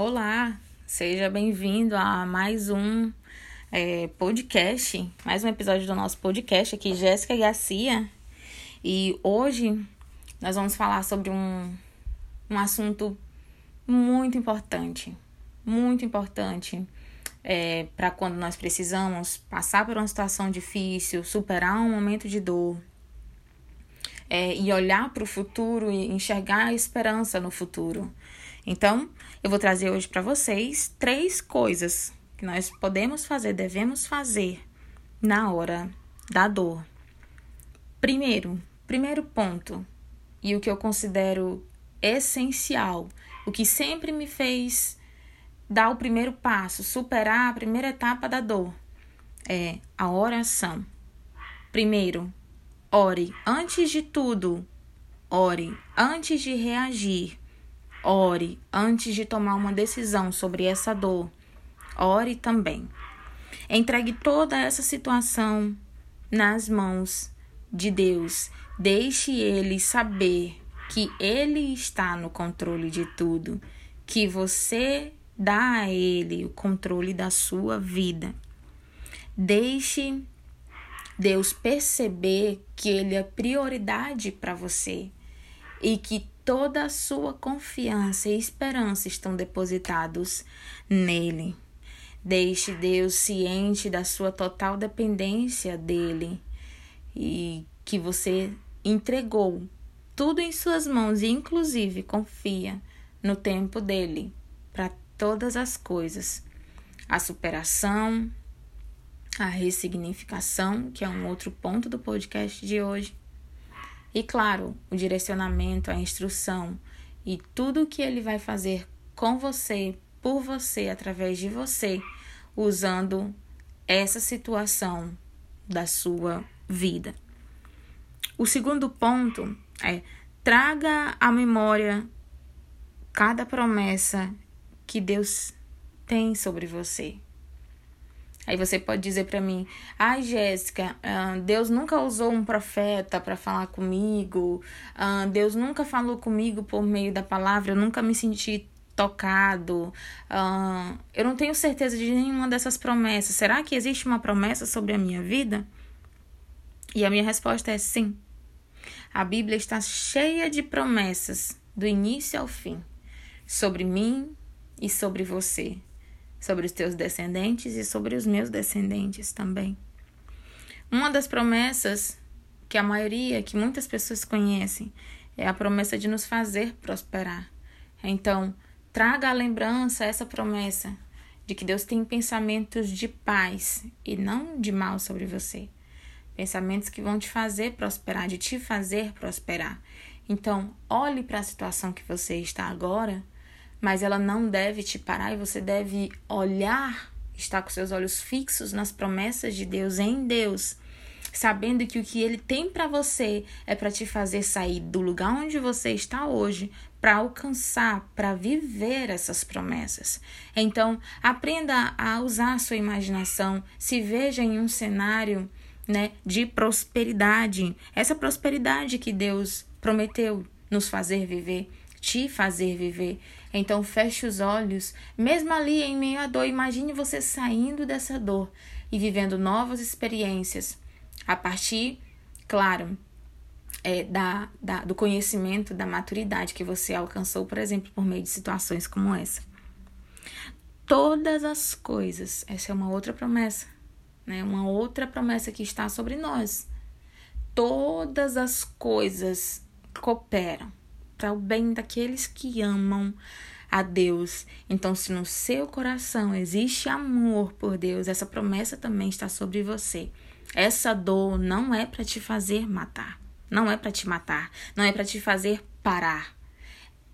Olá, seja bem-vindo a mais um é, podcast, mais um episódio do nosso podcast aqui, Jéssica Garcia. E hoje nós vamos falar sobre um, um assunto muito importante, muito importante é, para quando nós precisamos passar por uma situação difícil, superar um momento de dor, é, e olhar para o futuro e enxergar a esperança no futuro. Então, eu vou trazer hoje para vocês três coisas que nós podemos fazer, devemos fazer na hora da dor. Primeiro, primeiro ponto, e o que eu considero essencial, o que sempre me fez dar o primeiro passo, superar a primeira etapa da dor, é a oração. Primeiro, Ore antes de tudo. Ore antes de reagir. Ore antes de tomar uma decisão sobre essa dor. Ore também. Entregue toda essa situação nas mãos de Deus. Deixe Ele saber que Ele está no controle de tudo, que você dá a Ele o controle da sua vida. Deixe Deus perceber que Ele é prioridade para você e que toda a sua confiança e esperança estão depositados nele. Deixe Deus ciente da sua total dependência dele e que você entregou tudo em suas mãos e, inclusive, confia no tempo dele para todas as coisas. A superação, a ressignificação, que é um outro ponto do podcast de hoje. E claro, o direcionamento, a instrução e tudo o que ele vai fazer com você, por você, através de você, usando essa situação da sua vida. O segundo ponto é traga à memória cada promessa que Deus tem sobre você. Aí você pode dizer para mim: ai, Jéssica, uh, Deus nunca usou um profeta para falar comigo, Deus nunca falou comigo por meio da palavra, eu nunca me senti tocado. Eu não tenho certeza de nenhuma dessas promessas. Será que existe uma promessa sobre a minha vida? E a minha resposta é sim. A Bíblia está cheia de promessas, do início ao fim, sobre mim e sobre você sobre os teus descendentes e sobre os meus descendentes também. Uma das promessas que a maioria, que muitas pessoas conhecem, é a promessa de nos fazer prosperar. Então, traga à lembrança essa promessa de que Deus tem pensamentos de paz e não de mal sobre você. Pensamentos que vão te fazer prosperar, de te fazer prosperar. Então, olhe para a situação que você está agora mas ela não deve te parar e você deve olhar, estar com seus olhos fixos nas promessas de Deus, em Deus, sabendo que o que ele tem para você é para te fazer sair do lugar onde você está hoje para alcançar, para viver essas promessas. Então, aprenda a usar a sua imaginação, se veja em um cenário, né, de prosperidade. Essa prosperidade que Deus prometeu nos fazer viver te fazer viver. Então feche os olhos, mesmo ali em meio à dor, imagine você saindo dessa dor e vivendo novas experiências a partir, claro, é, da, da, do conhecimento, da maturidade que você alcançou, por exemplo, por meio de situações como essa. Todas as coisas, essa é uma outra promessa, né? Uma outra promessa que está sobre nós. Todas as coisas cooperam para o bem daqueles que amam a Deus. Então, se no seu coração existe amor por Deus, essa promessa também está sobre você. Essa dor não é para te fazer matar, não é para te matar, não é para te fazer parar.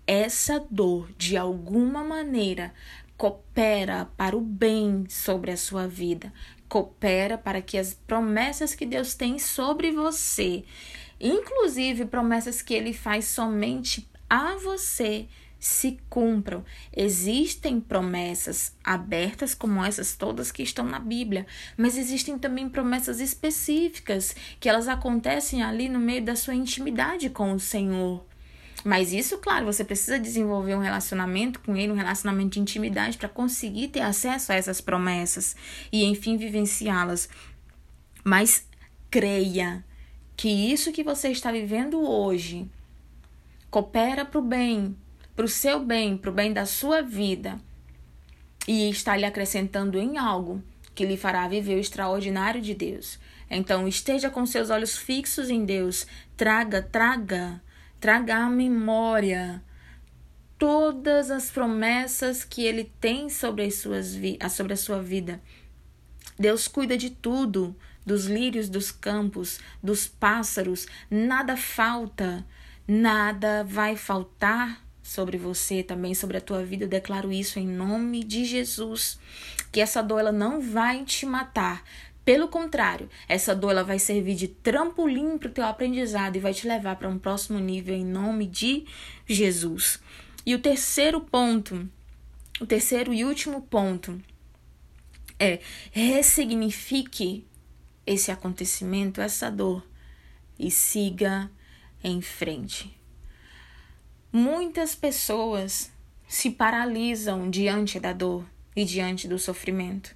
Essa dor, de alguma maneira, coopera para o bem sobre a sua vida, coopera para que as promessas que Deus tem sobre você inclusive promessas que ele faz somente a você se cumpram. Existem promessas abertas, como essas todas que estão na Bíblia, mas existem também promessas específicas que elas acontecem ali no meio da sua intimidade com o Senhor. Mas isso, claro, você precisa desenvolver um relacionamento com ele, um relacionamento de intimidade para conseguir ter acesso a essas promessas e, enfim, vivenciá-las. Mas creia que isso que você está vivendo hoje coopera para o bem, para o seu bem, para o bem da sua vida e está lhe acrescentando em algo que lhe fará viver o extraordinário de Deus. Então, esteja com seus olhos fixos em Deus. Traga, traga, traga à memória todas as promessas que Ele tem sobre, as suas sobre a sua vida. Deus cuida de tudo, dos lírios dos campos, dos pássaros, nada falta, nada vai faltar sobre você, também sobre a tua vida. Eu declaro isso em nome de Jesus. Que essa dor ela não vai te matar. Pelo contrário, essa dor ela vai servir de trampolim para o teu aprendizado e vai te levar para um próximo nível em nome de Jesus. E o terceiro ponto, o terceiro e último ponto é ressignifique esse acontecimento, essa dor e siga em frente. Muitas pessoas se paralisam diante da dor e diante do sofrimento.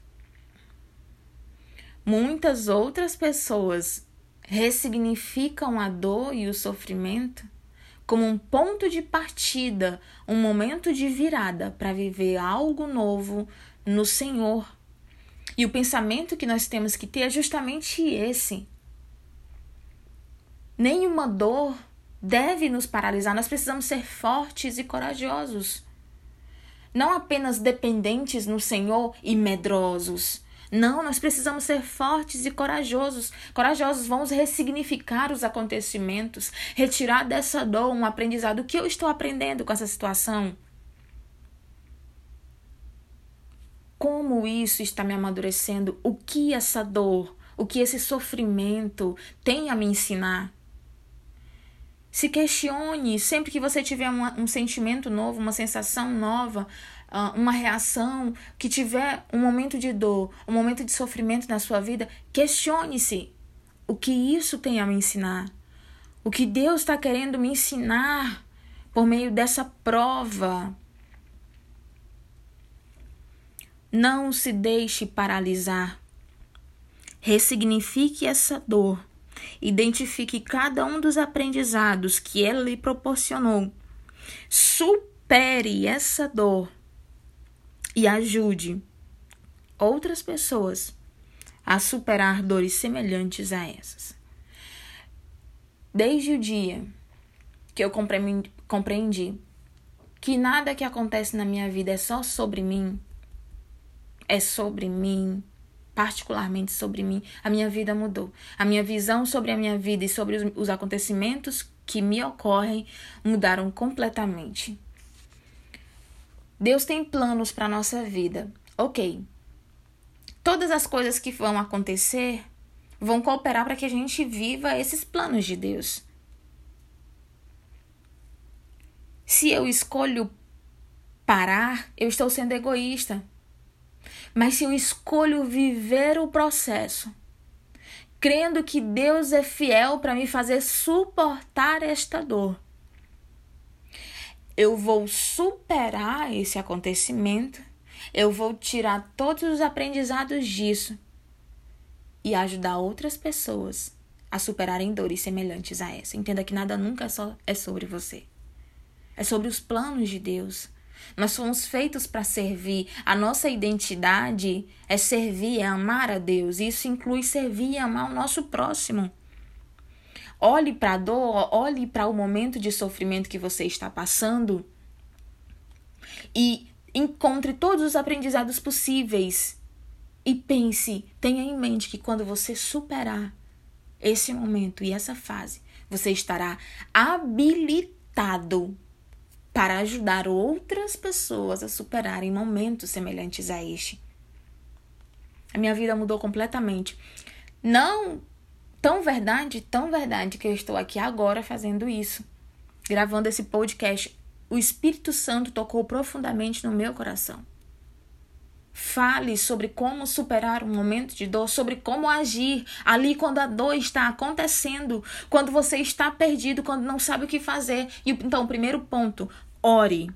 Muitas outras pessoas ressignificam a dor e o sofrimento como um ponto de partida, um momento de virada para viver algo novo no Senhor. E o pensamento que nós temos que ter é justamente esse. Nenhuma dor deve nos paralisar. Nós precisamos ser fortes e corajosos. Não apenas dependentes no Senhor e medrosos. Não, nós precisamos ser fortes e corajosos. Corajosos, vamos ressignificar os acontecimentos, retirar dessa dor um aprendizado. O que eu estou aprendendo com essa situação? Como isso está me amadurecendo? O que essa dor, o que esse sofrimento tem a me ensinar? Se questione sempre que você tiver um, um sentimento novo, uma sensação nova, uh, uma reação, que tiver um momento de dor, um momento de sofrimento na sua vida, questione-se o que isso tem a me ensinar. O que Deus está querendo me ensinar por meio dessa prova. Não se deixe paralisar. Ressignifique essa dor Identifique cada um dos aprendizados que ela lhe proporcionou. Supere essa dor e ajude outras pessoas a superar dores semelhantes a essas. Desde o dia que eu compreendi que nada que acontece na minha vida é só sobre mim, é sobre mim, particularmente sobre mim, a minha vida mudou. A minha visão sobre a minha vida e sobre os, os acontecimentos que me ocorrem mudaram completamente. Deus tem planos para nossa vida. OK. Todas as coisas que vão acontecer vão cooperar para que a gente viva esses planos de Deus. Se eu escolho parar, eu estou sendo egoísta. Mas se eu escolho viver o processo, crendo que Deus é fiel para me fazer suportar esta dor, eu vou superar esse acontecimento, eu vou tirar todos os aprendizados disso e ajudar outras pessoas a superarem dores semelhantes a essa. Entenda que nada nunca é só é sobre você. É sobre os planos de Deus, nós fomos feitos para servir. A nossa identidade é servir, é amar a Deus. Isso inclui servir e amar o nosso próximo. Olhe para a dor, olhe para o momento de sofrimento que você está passando e encontre todos os aprendizados possíveis. E pense, tenha em mente que quando você superar esse momento e essa fase, você estará habilitado para ajudar outras pessoas a superarem momentos semelhantes a este. A minha vida mudou completamente. Não tão verdade, tão verdade que eu estou aqui agora fazendo isso, gravando esse podcast. O Espírito Santo tocou profundamente no meu coração. Fale sobre como superar um momento de dor, sobre como agir ali quando a dor está acontecendo, quando você está perdido, quando não sabe o que fazer. E então, primeiro ponto, ore.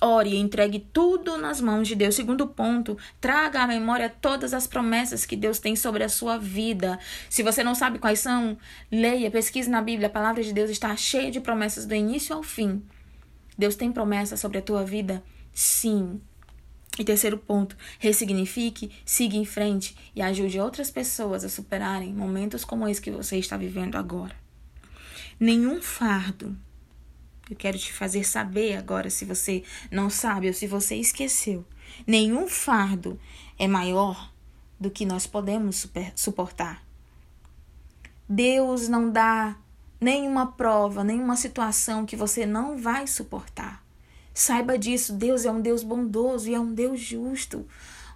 Ore entregue tudo nas mãos de Deus. Segundo ponto, traga à memória todas as promessas que Deus tem sobre a sua vida. Se você não sabe quais são, leia, pesquise na Bíblia. A palavra de Deus está cheia de promessas do início ao fim. Deus tem promessas sobre a tua vida? Sim. E terceiro ponto, ressignifique, siga em frente e ajude outras pessoas a superarem momentos como esse que você está vivendo agora. Nenhum fardo. Eu quero te fazer saber agora, se você não sabe ou se você esqueceu. Nenhum fardo é maior do que nós podemos super, suportar. Deus não dá nenhuma prova, nenhuma situação que você não vai suportar. Saiba disso, Deus é um Deus bondoso e é um Deus justo,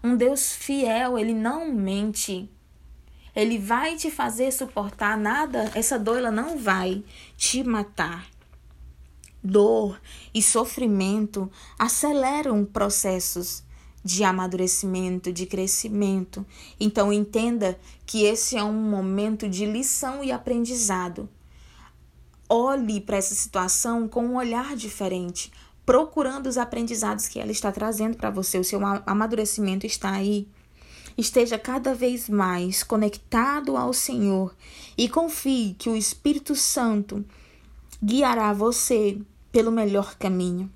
um Deus fiel, ele não mente. Ele vai te fazer suportar nada, essa dor não vai te matar. Dor e sofrimento aceleram processos de amadurecimento, de crescimento. Então entenda que esse é um momento de lição e aprendizado. Olhe para essa situação com um olhar diferente procurando os aprendizados que ela está trazendo para você. O seu amadurecimento está aí. Esteja cada vez mais conectado ao Senhor e confie que o Espírito Santo guiará você pelo melhor caminho.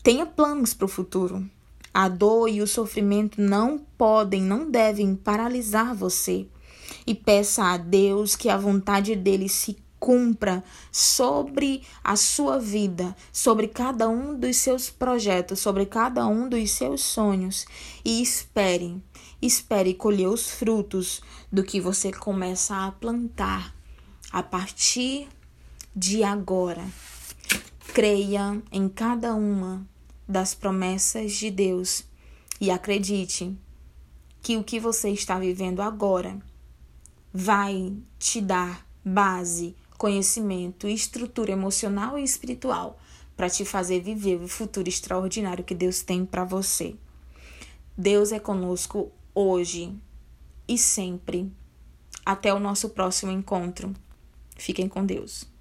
Tenha planos para o futuro. A dor e o sofrimento não podem, não devem paralisar você. E peça a Deus que a vontade dele se cumpra sobre a sua vida, sobre cada um dos seus projetos, sobre cada um dos seus sonhos e espere, espere colher os frutos do que você começa a plantar a partir de agora. Creia em cada uma das promessas de Deus e acredite que o que você está vivendo agora vai te dar base conhecimento, estrutura emocional e espiritual para te fazer viver o futuro extraordinário que Deus tem para você. Deus é conosco hoje e sempre. Até o nosso próximo encontro. Fiquem com Deus.